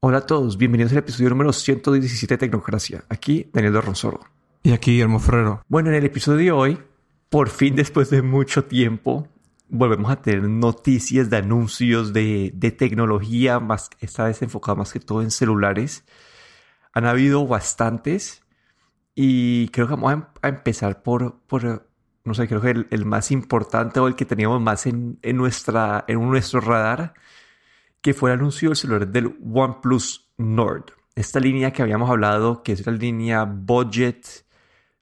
Hola a todos, bienvenidos al episodio número 117 de Tecnocracia. Aquí Daniel de Ronsoro. Y aquí Guillermo Ferrero. Bueno, en el episodio de hoy, por fin después de mucho tiempo, volvemos a tener noticias de anuncios de, de tecnología, más, esta vez enfocada más que todo en celulares. Han habido bastantes y creo que vamos a, a empezar por, por, no sé, creo que el, el, más importante o el que teníamos más en, en, nuestra, en nuestro radar, que fue el celular del OnePlus Nord. Esta línea que habíamos hablado, que es la línea budget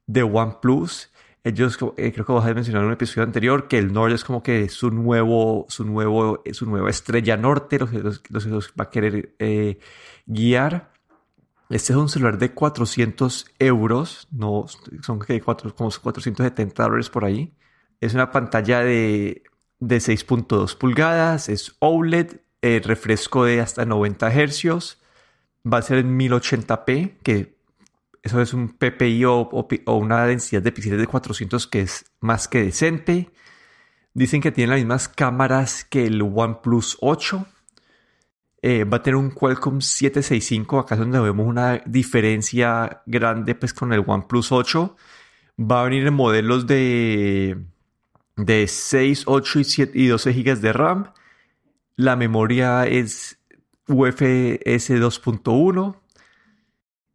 de OnePlus. Ellos, eh, creo que vos has mencionado en un episodio anterior, que el Nord es como que su nuevo, su nuevo, su nueva estrella norte, los que los, va a querer eh, guiar. Este es un celular de 400 euros, no, son que como 470 dólares por ahí. Es una pantalla de, de 6.2 pulgadas, es OLED, eh, refresco de hasta 90 Hz, va a ser en 1080p, que eso es un PPI o, una densidad de píxeles de 400 que es más que decente. Dicen que tiene las mismas cámaras que el OnePlus 8. Eh, va a tener un Qualcomm 765, acá es donde vemos una diferencia grande pues, con el OnePlus 8. Va a venir en modelos de, de 6, 8 y, 7, y 12 GB de RAM. La memoria es UFS 2.1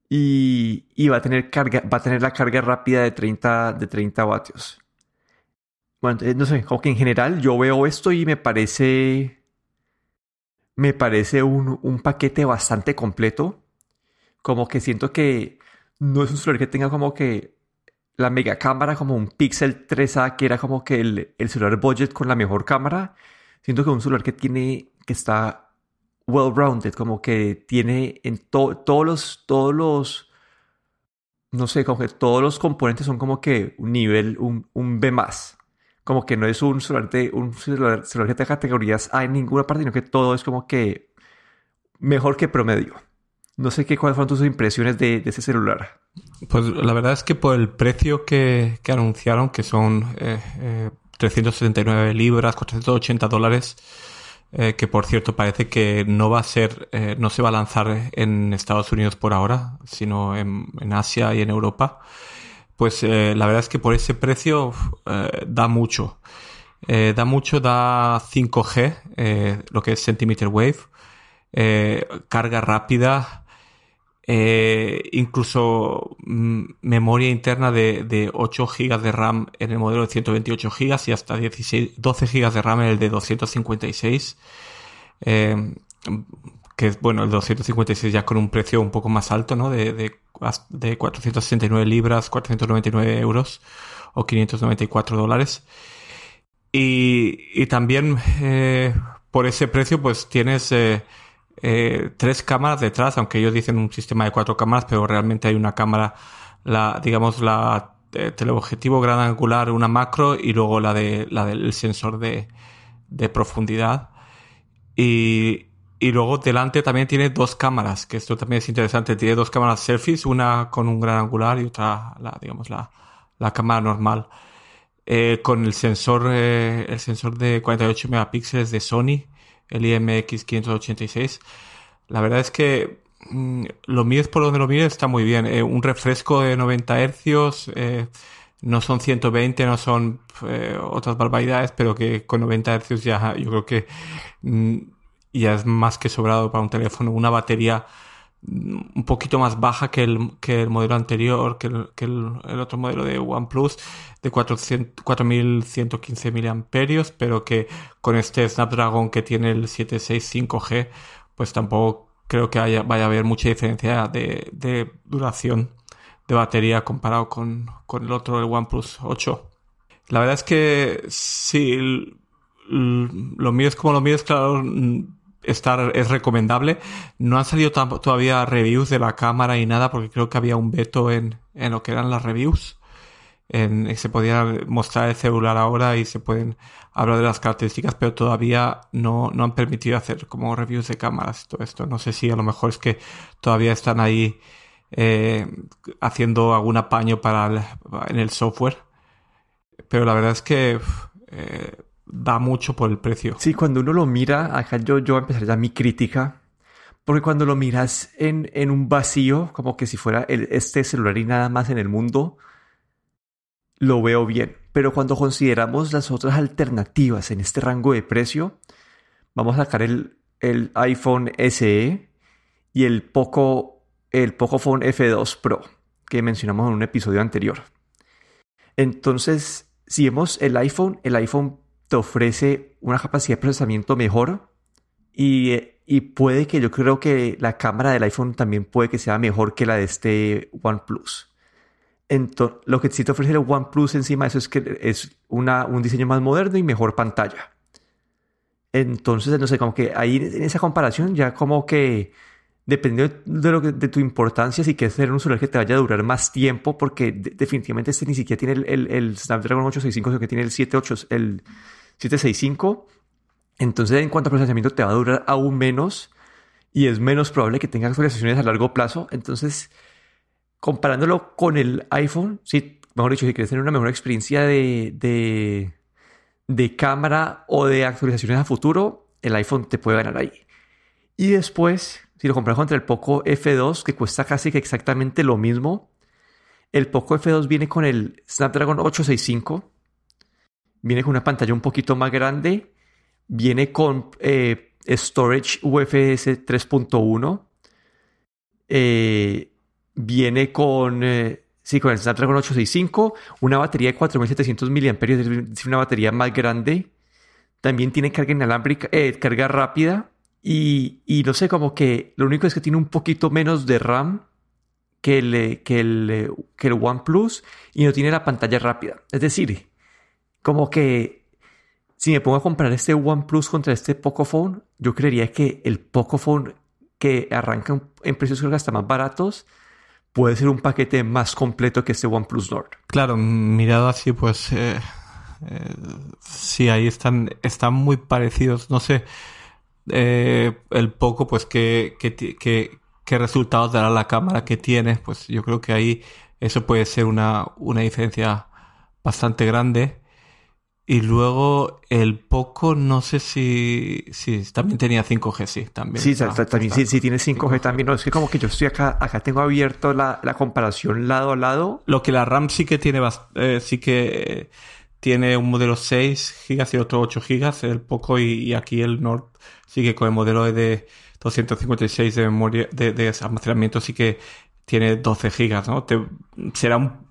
y, y, va a tener carga, va a tener la carga rápida de 30, de 30 vatios. Bueno, no sé, como que en general yo veo esto y me parece me parece un, un, paquete bastante completo. Como que siento que no es un celular que tenga como que la mega cámara, como un Pixel 3A, que era como que el, el celular budget con la mejor cámara. Siento que un celular que tiene, que está well-rounded, como que tiene en to, todos los, todos los, no sé, como que todos los componentes son como que un nivel, un, un B más como que no es un celular de un celular, celular que tenga categorías A en ninguna parte, sino que todo es como que mejor que promedio. No sé qué cuáles fueron tus impresiones de, de, ese celular. Pues la verdad es que por el precio que, que anunciaron, que son eh, eh, 379 libras, 480 dólares, eh, que por cierto parece que no va a ser, eh, no se va a lanzar en Estados Unidos por ahora, sino en, Asia y en Europa pues eh, la verdad es que por ese precio da mucho. Da mucho, da 5G, eh, lo que es centimeter wave, carga rápida, incluso mm, memoria interna de, de, 8 GB de RAM en el modelo de 128 GB y hasta 16, 12 GB de RAM en el de 256 que es, bueno, el 256 ya con un precio un poco más alto, ¿no? De, de, de 469 libras, 499 euros o 594 dólares. Y, y también eh, por ese precio pues tienes eh, eh, tres cámaras detrás, aunque ellos dicen un sistema de cuatro cámaras, pero realmente hay una cámara, la, digamos, la eh, teleobjetivo gran angular, una macro y luego la de la del sensor de, profundidad. Y, luego delante también tiene dos cámaras, que esto también es interesante. Tiene dos cámaras selfies, una con un gran angular y otra, la, digamos, la, la cámara normal. Eh, con el sensor, el sensor de 48 megapíxeles de Sony, el IMX586. La verdad es que mmm, lo mires por donde lo mires está muy bien. Eh, un refresco de 90 hercios, eh, no son 120, no son eh, otras barbaridades, pero que con 90 hercios ya yo creo que y ya es más que sobrado para un teléfono. Una batería un poquito más baja que el, que el modelo anterior, que el, que el, otro modelo de OnePlus, de 400, 4115 miliamperios, pero que con este Snapdragon que tiene el 765G, pues tampoco creo que haya, vaya a haber mucha diferencia de, de duración de batería comparado con, con el otro, el OnePlus 8. La verdad es que sí, lo mío es como lo mío es, claro, estar es recomendable. No han salido todavía reviews de la cámara y nada porque creo que había un veto en, en lo que eran las reviews. En, se podía mostrar el celular ahora y se pueden hablar de las características, pero todavía no, no han permitido hacer como reviews de cámaras y todo esto. No sé si a lo mejor es que todavía están ahí eh, haciendo algún apaño para en el software. Pero la verdad es que eh, da mucho por el precio. Sí, cuando uno lo mira, acá yo, yo voy a empezar ya mi crítica, Porque cuando lo miras en, en un vacío, como que si fuera este celular y nada más en el mundo, lo veo bien. Pero cuando consideramos las otras alternativas en este rango de precio, vamos a sacar el, el iPhone SE y el Poco, el Pocophone F2 Pro que mencionamos en un episodio anterior. Entonces, si vemos el iPhone, el iPhone te ofrece una capacidad de procesamiento mejor y, y puede que yo creo que la cámara del iPhone también puede que sea mejor que la de este OnePlus. Entonces, lo que sí te ofrece el OnePlus encima de eso es que es una, un diseño más moderno y mejor pantalla. Entonces, no sé, como que ahí en esa comparación ya como que dependiendo de, lo de tu importancia, si quieres tener un celular que te vaya a durar más tiempo, porque definitivamente este ni siquiera tiene el, el, el, Snapdragon 865, sino que tiene el 78, el 765. Entonces, en cuanto a procesamiento, te va a durar aún menos y es menos probable que tenga actualizaciones a largo plazo. Entonces, comparándolo con el iPhone, sí, mejor dicho, si quieres tener una mejor experiencia de, de, de cámara o de actualizaciones a futuro, el iPhone te puede ganar ahí. Y después, si lo comparas contra el Poco F2, que cuesta casi que exactamente lo mismo, el Poco F2 viene con el Snapdragon 865, viene con una pantalla un poquito más grande, viene con eh, storage UFS 3.1, eh, viene con, eh, sí, con el Snapdragon 865, una batería de 4700 mAh, es una batería más grande, también tiene carga inalámbrica, carga rápida, y, y, no sé, como que lo único es que tiene un poquito menos de RAM que el, que el OnePlus y no tiene la pantalla rápida. Es decir, como que si me pongo a comprar este OnePlus contra este Pocophone, yo creería que el Pocophone que arranca en precios que hasta más baratos puede ser un paquete más completo que este OnePlus Nord. Claro, mirado así, pues eh, eh, sí, ahí están, están muy parecidos. No sé. Eh, el poco, pues, qué, qué, resultados dará la cámara que tiene, pues yo creo que ahí eso puede ser una, una diferencia bastante grande. Y luego el poco, no sé si, si también tenía 5G, sí, también. Sí, también, sí, sí, tiene 5G, también. No, es que como que yo estoy acá, acá tengo abierto la, la comparación lado a lado. Lo que la RAM sí que tiene, eh, sí que tiene un modelo 6 GB y otro 8 GB, el poco y, aquí el Nord sigue con el modelo de 256 de memoria de, almacenamiento sí que tiene 12 GB, ¿no? será un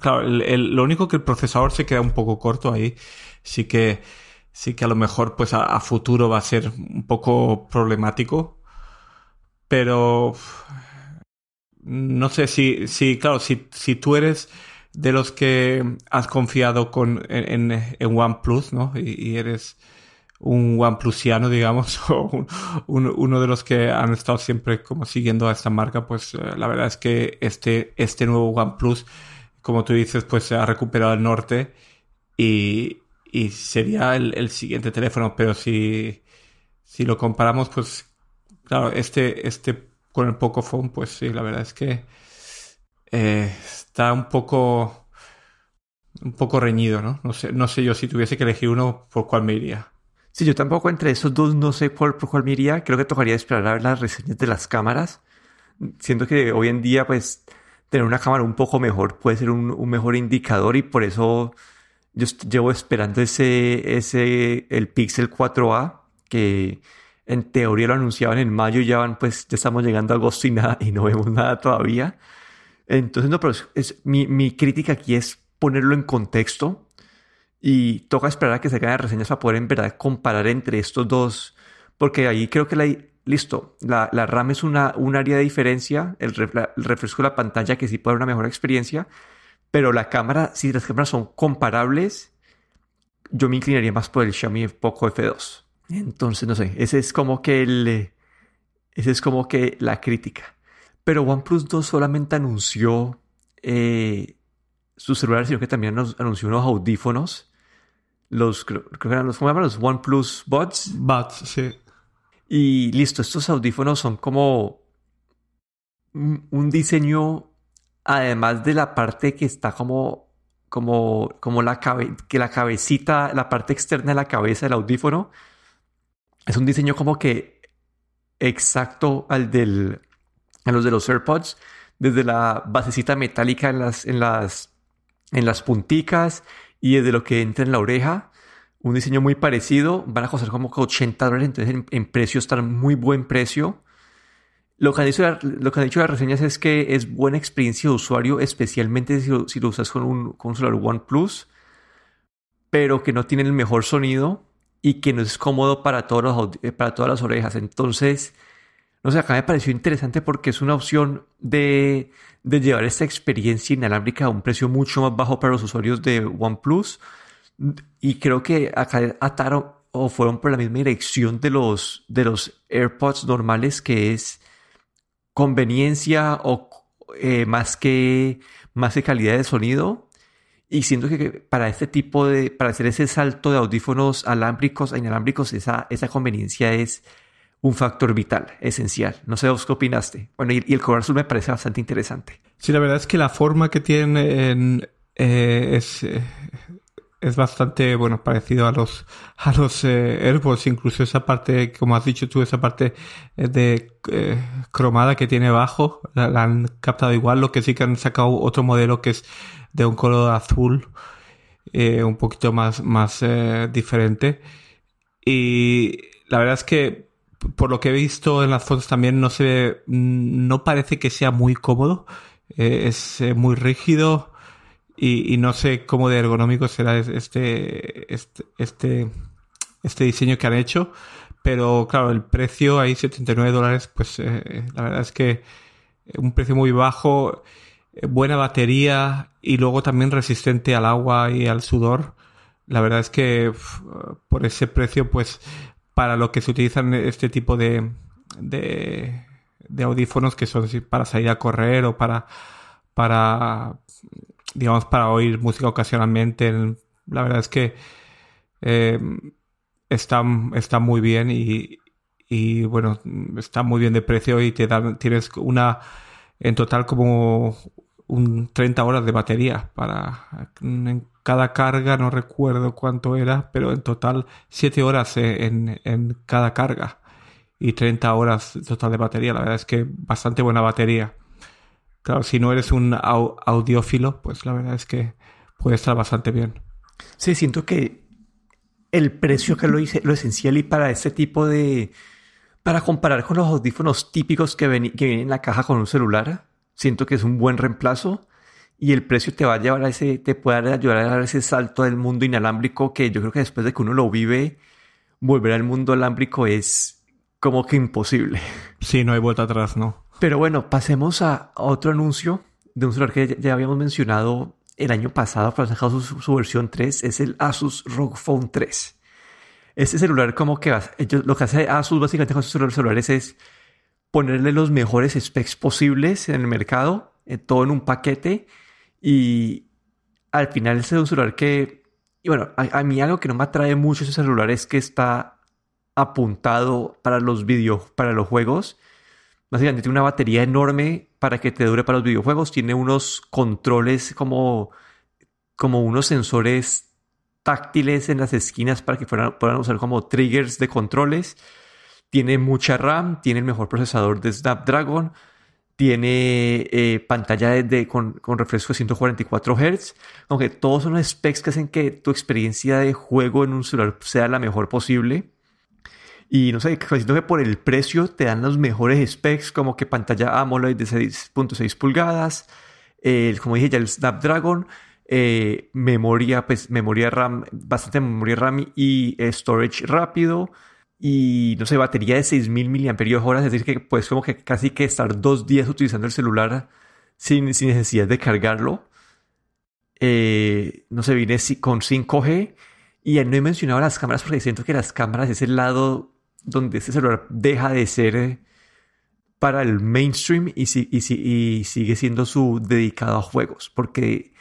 claro, lo único que el procesador se queda un poco corto ahí, sí que sí que a lo mejor pues a, futuro va a ser un poco problemático, pero no sé si, si claro, si, si tú eres de los que has confiado con, en, en, OnePlus, ¿no? Y, eres un OnePlusiano, digamos, o uno de los que han estado siempre como siguiendo a esta marca, pues eh, la verdad es que este, este nuevo OnePlus, como tú dices, pues se ha recuperado el norte y, sería el, siguiente teléfono, pero si, si lo comparamos, pues claro, este, este con el Pocophone, pues sí, la verdad es que eh, está un poco un poco reñido, ¿no? No sé, no sé yo si tuviese que elegir uno por cuál me iría. Sí, yo tampoco entre esos dos no sé por, por cuál me iría. Creo que tocaría esperar a ver las reseñas de las cámaras. Siento que hoy en día, pues, tener una cámara un poco mejor puede ser un, un mejor indicador y por eso yo llevo esperando ese, ese, el Pixel 4a, que en teoría lo anunciaban en mayo y ya van, pues, ya estamos llegando a agosto y nada, y no vemos nada todavía. Entonces, no, pero es, mi, mi, crítica aquí es ponerlo en contexto y toca esperar a que se hagan reseñas para poder en verdad comparar entre estos dos, porque ahí creo que la, listo, la, RAM es una, un área de diferencia, el, refresco de la pantalla que sí puede dar una mejor experiencia, pero la cámara, si las cámaras son comparables, yo me inclinaría más por el Xiaomi Poco F2. Entonces, no sé, ese es como que el, ese es como que la crítica. Pero OnePlus 2 solamente anunció eh, sus celulares, sino que también nos anunció unos audífonos. Los, creo, que eran los, ¿cómo llaman? Los OnePlus Buds. Buds, sí. Y listo, estos audífonos son como un diseño, además de la parte que está como, como, como la, que la cabecita, la parte externa de la cabeza del audífono, es un diseño como que exacto al del, a los de los AirPods, desde la basecita metálica en las, en las, en las punticas y desde lo que entra en la oreja. Un diseño muy parecido, van a costar como 80 dólares, entonces en, en precio están muy buen precio. Lo que, han dicho, lo que han dicho las reseñas es que es buena experiencia de usuario, especialmente si lo, si lo usas con un, con un celular OnePlus, pero que no tiene el mejor sonido y que no es cómodo para, todos los, eh, para todas las orejas. Entonces, no sé, acá me pareció interesante porque es una opción de, de llevar esta experiencia inalámbrica a un precio mucho más bajo para los usuarios de OnePlus. Y creo que acá ataron o fueron por la misma dirección de los, de los AirPods normales, que es conveniencia o eh, más, que, más que calidad de sonido. Y siento que para este tipo de, para hacer ese salto de audífonos alámbricos a inalámbricos, esa, esa conveniencia es un factor vital, esencial. No sé vos qué opinaste. Bueno, y, y el color azul me parece bastante interesante. Sí, la verdad es que la forma que tienen eh, es, eh, es bastante, bueno, parecido a los, a los eh, incluso esa parte, como has dicho tú, esa parte eh, de eh, cromada que tiene abajo, la, han captado igual, lo que sí que han sacado otro modelo que es de un color azul, eh, un poquito más, más diferente. Y la verdad es que, por lo que he visto en las fotos también, no se ve, no parece que sea muy cómodo, es muy rígido, y, y, no sé cómo de ergonómico será este, este, este, este diseño que han hecho. Pero claro, el precio ahí 79 dólares, pues eh, la verdad es que un precio muy bajo, buena batería y luego también resistente al agua y al sudor. La verdad es que por ese precio, pues para lo que se utilizan este tipo de, de, de audífonos que son para salir a correr o para, para digamos, para oír música ocasionalmente. La verdad es que eh, está, muy bien y, y, bueno, está muy bien de precio y te dan, tienes una, en total como un 30 horas de batería para en cada carga, no recuerdo cuánto era, pero en total 7 horas en, en cada carga y 30 horas total de batería. La verdad es que bastante buena batería. Claro, si no eres un au audiófilo, pues la verdad es que puede estar bastante bien. Sí, siento que el precio que lo hice, lo esencial y para este tipo de... Para comparar con los audífonos típicos que, ven, que vienen en la caja con un celular, siento que es un buen reemplazo y el precio te va a llevar a ese, te puede ayudar a dar ese salto del mundo inalámbrico que yo creo que después de que uno lo vive, volver al mundo alámbrico es como que imposible. Sí, no hay vuelta atrás, ¿no? Pero bueno, pasemos a otro anuncio de un celular que ya habíamos mencionado el año pasado, pero sacado su, su, versión 3, es el Asus ROG Phone 3. Este celular como que ellos, lo que hace Asus básicamente con sus celulares es ponerle los mejores specs posibles en el mercado, eh, todo en un paquete y al final es un celular que, y bueno, a, a, mí algo que no me atrae mucho ese celular es que está apuntado para los videos, para los juegos Básicamente tiene una batería enorme para que te dure para los videojuegos. Tiene unos controles como, como unos sensores táctiles en las esquinas para que puedan, puedan usar como triggers de controles. Tiene mucha RAM, tiene el mejor procesador de Snapdragon, tiene eh, pantalla con, con, refresco de 144 Hz, aunque todos son specs que hacen que tu experiencia de juego en un celular sea la mejor posible. Y no sé, siento que por el precio te dan los mejores specs, como que pantalla AMOLED de 6.6 pulgadas, como dije ya el Snapdragon, eh, memoria, pues memoria RAM, bastante memoria RAM y storage rápido. Y no sé, batería de 6000 mAh, es decir, que puedes como que casi que estar dos días utilizando el celular sin, sin necesidad de cargarlo. Eh, no sé, viene con 5G. Y no he mencionado las cámaras porque siento que las cámaras es el lado donde este celular deja de ser eh, para el mainstream y, sigue siendo su dedicado a juegos, porque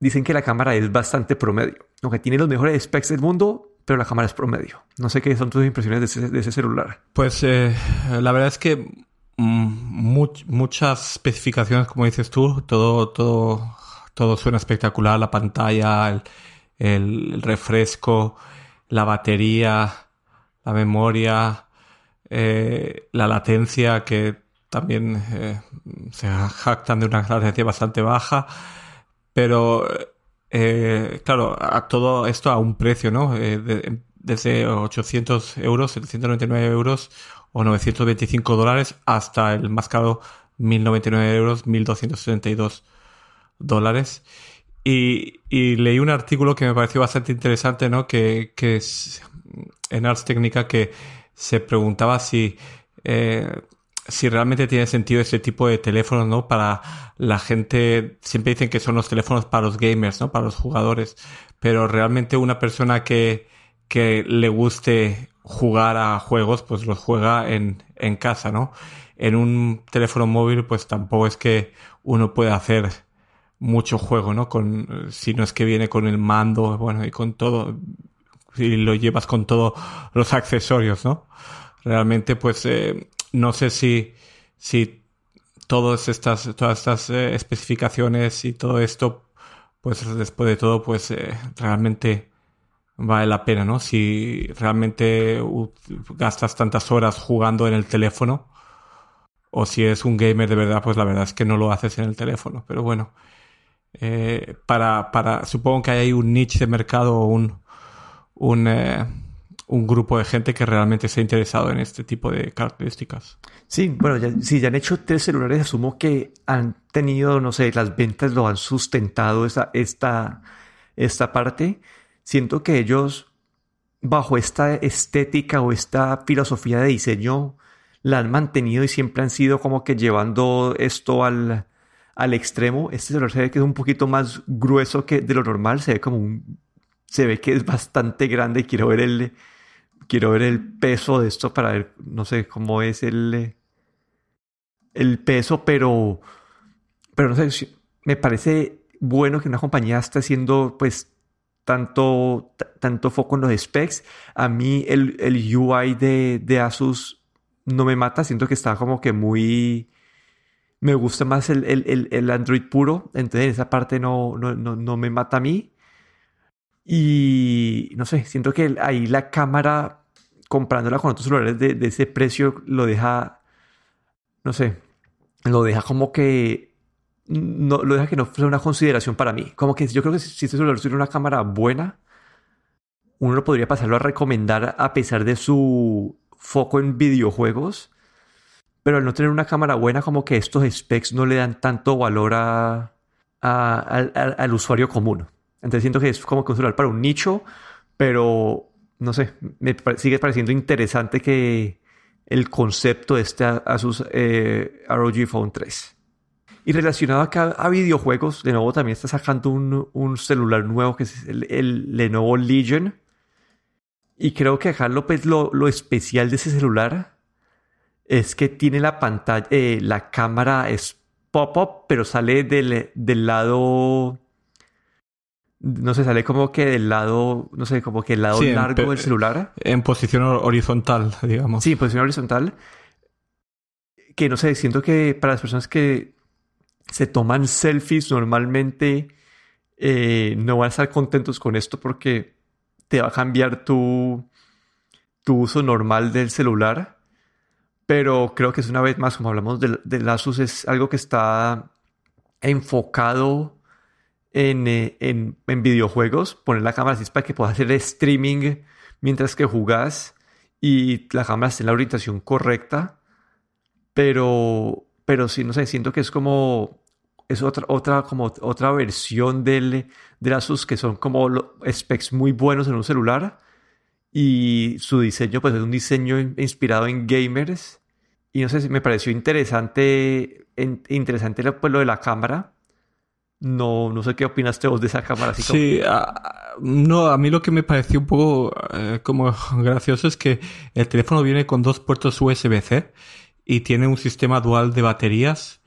dicen que la cámara es bastante promedio, aunque tiene los mejores specs del mundo, pero la cámara es promedio. No sé qué son tus impresiones de ese, celular. Pues eh, la verdad es que much, muchas especificaciones, como dices tú, todo, todo, todo suena espectacular, la pantalla, el refresco, la batería, la memoria, la latencia que también se jactan de una latencia bastante baja, pero claro, a todo esto a un precio, ¿no? desde 800 euros, 799 euros o 925 dólares hasta el más caro 1099 euros, 1272 dólares. Y, leí un artículo que me pareció bastante interesante, ¿no? Que, en Ars Técnica que se preguntaba si, eh, si realmente tiene sentido ese tipo de teléfonos, ¿no? Para la gente, siempre dicen que son los teléfonos para los gamers, ¿no? Para los jugadores. Pero realmente una persona que, que le guste jugar a juegos, pues los juega en, en casa, ¿no? En un teléfono móvil, pues tampoco es que uno pueda hacer mucho juego, ¿no? Con, si no es que viene con el mando, bueno, y con todo, si lo llevas con todos los accesorios, ¿no? Realmente, pues, eh, no sé si, si todas estas, todas estas eh, especificaciones y todo esto, pues, después de todo, pues, eh, realmente vale la pena, ¿no? Si realmente gastas tantas horas jugando en el teléfono, o si es un gamer de verdad, pues la verdad es que no lo haces en el teléfono. Pero bueno, eh, para, para, supongo que hay un niche de mercado o un, un, eh, un grupo de gente que realmente ha interesado en este tipo de características. Sí, bueno, ya, si ya han hecho tres celulares, asumo que han tenido, no sé, las ventas lo han sustentado esa, esta, esta parte siento que ellos, bajo esta estética o esta filosofía de diseño, la han mantenido y siempre han sido como que llevando esto al, al extremo. Este celular se ve que es un poquito más grueso que de lo normal, se ve como un, se ve que es bastante grande quiero ver el, quiero ver el peso de esto para ver, no sé cómo es el, el peso, pero, pero no sé, me parece bueno que una compañía esté haciendo pues tanto, tanto foco en los specs. A mí el, el UI de, de, Asus no me mata, siento que está como que muy... Me gusta más el, el, el Android puro, entonces esa parte no, no, no, me mata a mí. Y no sé, siento que ahí la cámara, comprándola con otros celulares de, ese precio, lo deja, no sé, lo deja como que no, lo deja que no sea una consideración para mí. Como que yo creo que si este celular una cámara buena, uno lo podría pasarlo a recomendar a pesar de su foco en videojuegos. Pero al no tener una cámara buena, como que estos specs no le dan tanto valor a, al usuario común. Entonces siento que es como un celular para un nicho, pero no sé, me sigue pareciendo interesante que el concepto de este Asus eh, ROG Phone 3. Y relacionado acá a videojuegos, de nuevo también está sacando un, celular nuevo que es el, Lenovo Legion. Y creo que acá López lo, lo especial de ese celular es que tiene la pantalla, eh, la cámara es pop-up, pero sale del, del lado no sé, sale como que del lado, no sé, como que el lado largo del celular. En posición horizontal, digamos. Sí, en posición horizontal. Que no sé, siento que para las personas que se toman selfies normalmente, eh, no van a estar contentos con esto porque te va a cambiar tu, tu uso normal del celular. Pero creo que es una vez más, como hablamos del, del Asus, es algo que está enfocado en, eh, en, en, videojuegos. Poner la cámara así para que puedas hacer streaming mientras que jugás y la cámara esté en la orientación correcta. Pero, pero sí, no sé, siento que es como es otra, otra, como otra versión del, de Asus que son como specs muy buenos en un celular y su diseño pues es un diseño inspirado en gamers y no sé me pareció interesante interesante pues, lo de la cámara no, no sé qué opinaste vos de esa cámara. Así sí, a, no, a mí lo que me pareció un poco eh, como gracioso es que el teléfono viene con dos puertos USB-C y tiene un sistema dual de baterías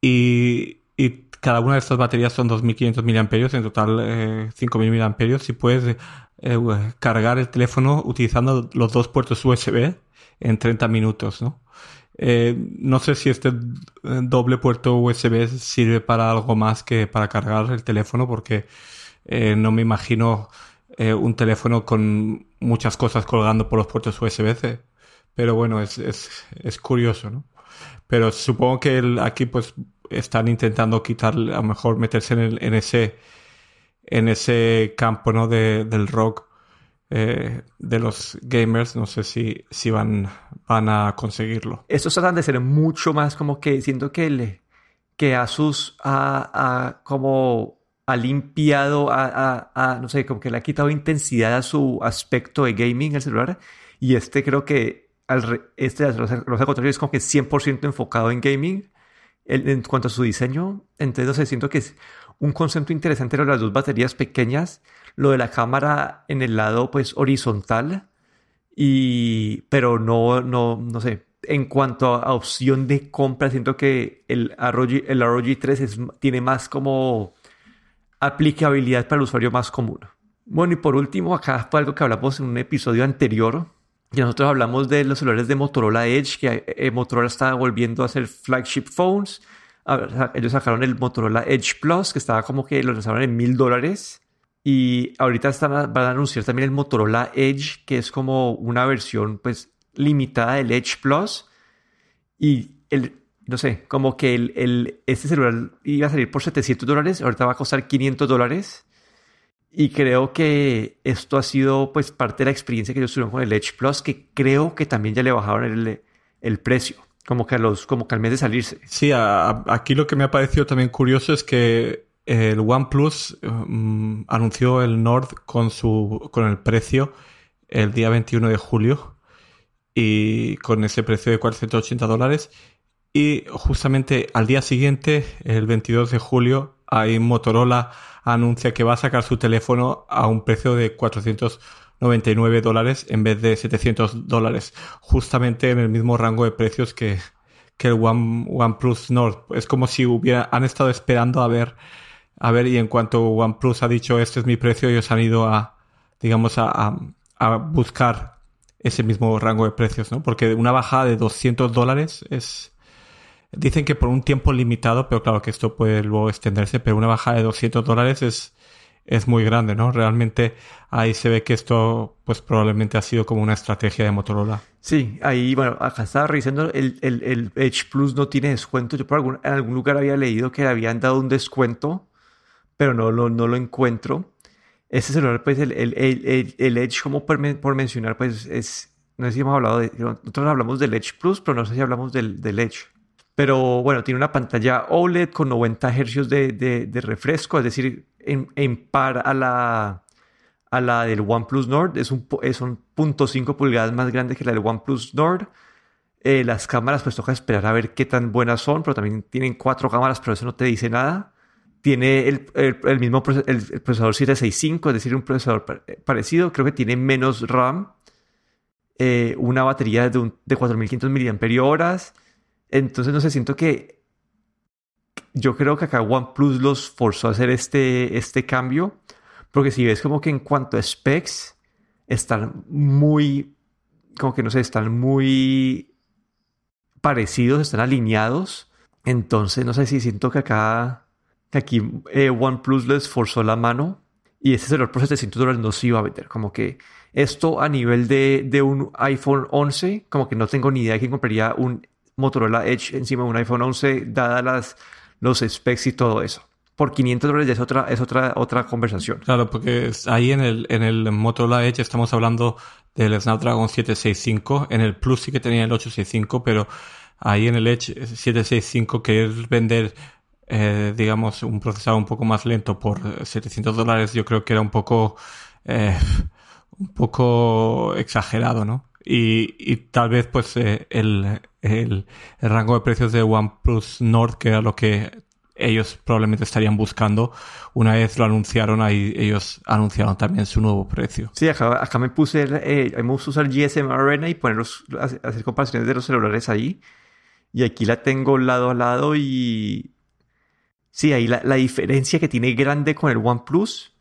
y y cada una de estas baterías son 2.500 mAh, en total eh, 5.000 mAh. Y puedes eh, cargar el teléfono utilizando los dos puertos USB en 30 minutos, ¿no? Eh, no sé si este eh, doble puerto USB sirve para algo más que para cargar el teléfono, porque eh, no me imagino un teléfono con muchas cosas colgando por los puertos USB-C. pero bueno, es, es, es curioso, ¿no? Pero supongo que el, aquí pues están intentando quitar, a lo mejor meterse en, el, en ese en ese campo ¿no? de, del rock eh, de los gamers. No sé si, si van, van a conseguirlo. Estos tratan de ser mucho más como que siento que, le, que Asus ha, ha como ha limpiado, no sé, como que le ha quitado intensidad a su aspecto de gaming el celular. Y este creo que al este los, los es como que 100% enfocado en gaming en cuanto a su diseño. Entonces, no sé, siento que es un concepto interesante era las dos baterías pequeñas, lo de la cámara en el lado pues horizontal, y, pero no, no, no sé. En cuanto a opción de compra, siento que el ROG, el ROG 3 es, tiene más como aplicabilidad para el usuario más común. Bueno, y por último, acá fue algo que hablamos en un episodio anterior, que nosotros hablamos de los celulares de Motorola Edge, que eh, Motorola estaba volviendo a hacer flagship phones ellos sacaron el Motorola Edge Plus, que estaba como que lo lanzaron en mil dólares. Y ahorita están van a anunciar también el Motorola Edge, que es como una versión pues limitada del Edge Plus. Y el, no sé, como que el, el, este celular iba a salir por 700 dólares, ahorita va a costar 500 dólares. Y creo que esto ha sido pues parte de la experiencia que ellos tuvieron con el Edge Plus, que creo que también ya le bajaron el, el precio como que, a los, como que al mes de salirse. Sí, aquí lo que me ha parecido también curioso es que el OnePlus mm, anunció el Nord con, su, con el precio el día 21 de julio y con ese precio de 480 dólares. Y justamente al día siguiente, el 22 de julio, ahí Motorola anuncia que va a sacar su teléfono a un precio de 400 99 dólares en vez de 700 dólares, justamente en el mismo rango de precios que, que el One, OnePlus Nord. Es como si hubiera, han estado esperando a ver, a ver, y en cuanto OnePlus ha dicho este es mi precio, ellos han ido a, digamos, a, a, buscar ese mismo rango de precios, ¿no? Porque una bajada de 200 dólares es, dicen que por un tiempo limitado, pero claro que esto puede luego extenderse, pero una bajada de 200 dólares es, es muy grande, ¿no? Realmente ahí se ve que esto, pues probablemente ha sido como una estrategia de Motorola. Sí, ahí, bueno, acá estaba revisando, el, el, Edge Plus no tiene descuento. Yo por algún, en algún lugar había leído que habían dado un descuento, pero no, no, no lo encuentro. Este celular, pues, el, el, Edge, como por, mencionar, pues, es, no sé si hemos hablado de, nosotros hablamos del Edge Plus, pero no sé si hablamos del, del Edge. Pero bueno, tiene una pantalla OLED con 90 Hz de, de, refresco, es decir, en, par a la, a la del OnePlus Nord. Es un, es un 0.5 pulgadas más grande que la del OnePlus Nord. Eh, las cámaras, pues toca esperar a ver qué tan buenas son, pero también tienen cuatro cámaras, pero eso no te dice nada. Tiene el, el, mismo el, procesador 765, es decir, un procesador parecido. Creo que tiene menos RAM. Eh, una batería de, de 4500 mAh. Entonces, no sé, siento que yo creo que acá OnePlus los forzó a hacer este, este cambio, porque si ves como que en cuanto a specs, están muy, como que no sé, están muy parecidos, están alineados. Entonces, no sé si siento que acá, que aquí eh, OnePlus les forzó la mano y ese celular por 700 dólares no se iba a vender. Como que esto a nivel de, de un iPhone 11, como que no tengo ni idea de quién compraría un Motorola Edge encima de un iPhone 11, dadas las los specs y todo eso. Por 500 dólares es otra, es otra, otra conversación. Claro, porque ahí en el, en el Motorola Edge estamos hablando del Snapdragon 765. En el Plus sí que tenía el 865, pero ahí en el Edge 765 querer vender, eh, digamos, un procesador un poco más lento por 700 dólares, yo creo que era un poco, eh, un poco exagerado, ¿no? Y, y tal vez pues eh, el, el, rango de precios de OnePlus Nord, que era lo que ellos probablemente estarían buscando. Una vez lo anunciaron, ahí ellos anunciaron también su nuevo precio. Sí, acá, acá me puse, eh, puse a usar GSM Arena y ponerlos, hacer comparaciones de los celulares ahí. Y aquí la tengo lado a lado y... Sí, ahí la, la diferencia que tiene grande con el OnePlus,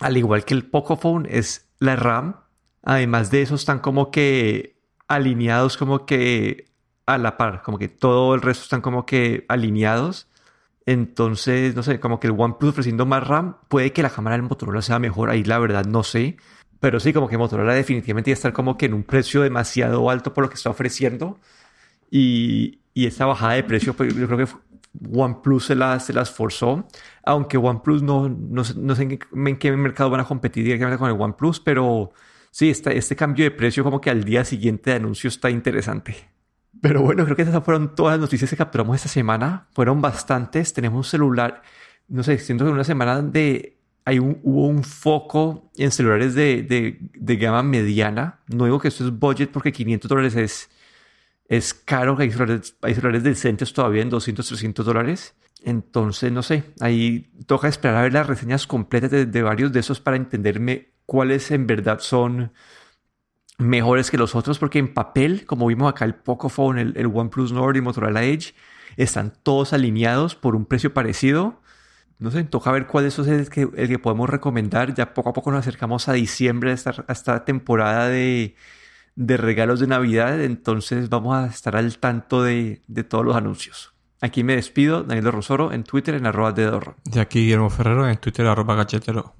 al igual que el Pocophone, es la RAM. Además de eso, están como que alineados como que a la par, como que todo el resto están como que alineados. Entonces, no sé, como que el OnePlus ofreciendo más RAM, puede que la cámara del Motorola sea mejor, ahí la verdad no sé, Pero sí, como que Motorola definitivamente ya está como que en un precio demasiado alto por lo que está ofreciendo. Y, y esta bajada de precio, pues yo creo que OnePlus se las, se las forzó. Aunque OnePlus no, no, no sé en qué, en qué, mercado van a competir directamente con el OnePlus, pero sí, este, este cambio de precio como que al día siguiente de anuncio está interesante. Pero bueno, creo que esas fueron todas las noticias que capturamos esta semana. Fueron bastantes. Tenemos un celular, no sé, siento que una semana donde hay un, hubo un foco en celulares de, de, de, gama mediana. No digo que esto es budget porque 500 dólares es, es caro. Hay celulares, hay celulares decentes todavía en 200, 300 dólares. Entonces, no sé, ahí toca esperar a ver las reseñas completas de, de varios de esos para entenderme cuáles en verdad son mejores que los otros porque en papel, como vimos acá el Pocophone, el, el OnePlus Nord y Motorola Edge, están todos alineados por un precio parecido. No sé, toca ver cuál de esos es el que, podemos recomendar. Ya poco a poco nos acercamos a diciembre, a esta, temporada de, de, regalos de Navidad. Entonces vamos a estar al tanto de, de todos los anuncios. Aquí me despido, Daniel Rosoro, en Twitter, en arroba de Y aquí Guillermo Ferrero, en Twitter, arroba galletero.